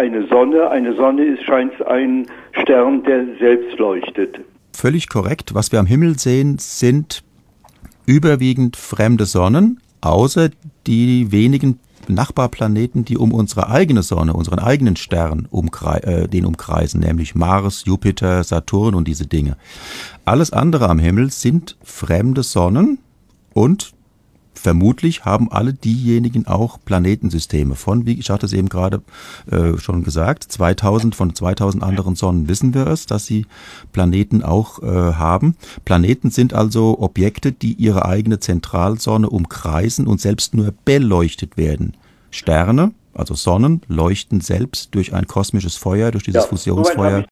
eine Sonne. Eine Sonne ist scheint ein Stern, der selbst leuchtet. Völlig korrekt. Was wir am Himmel sehen, sind überwiegend fremde Sonnen, außer die wenigen Nachbarplaneten, die um unsere eigene Sonne, unseren eigenen Stern umkre äh, den umkreisen, nämlich Mars, Jupiter, Saturn und diese Dinge. Alles andere am Himmel sind fremde Sonnen und vermutlich haben alle diejenigen auch Planetensysteme von, wie ich hatte es eben gerade äh, schon gesagt, 2000 von 2000 anderen Sonnen wissen wir es, dass sie Planeten auch äh, haben. Planeten sind also Objekte, die ihre eigene Zentralsonne umkreisen und selbst nur beleuchtet werden. Sterne, also Sonnen, leuchten selbst durch ein kosmisches Feuer, durch dieses ja, Fusionsfeuer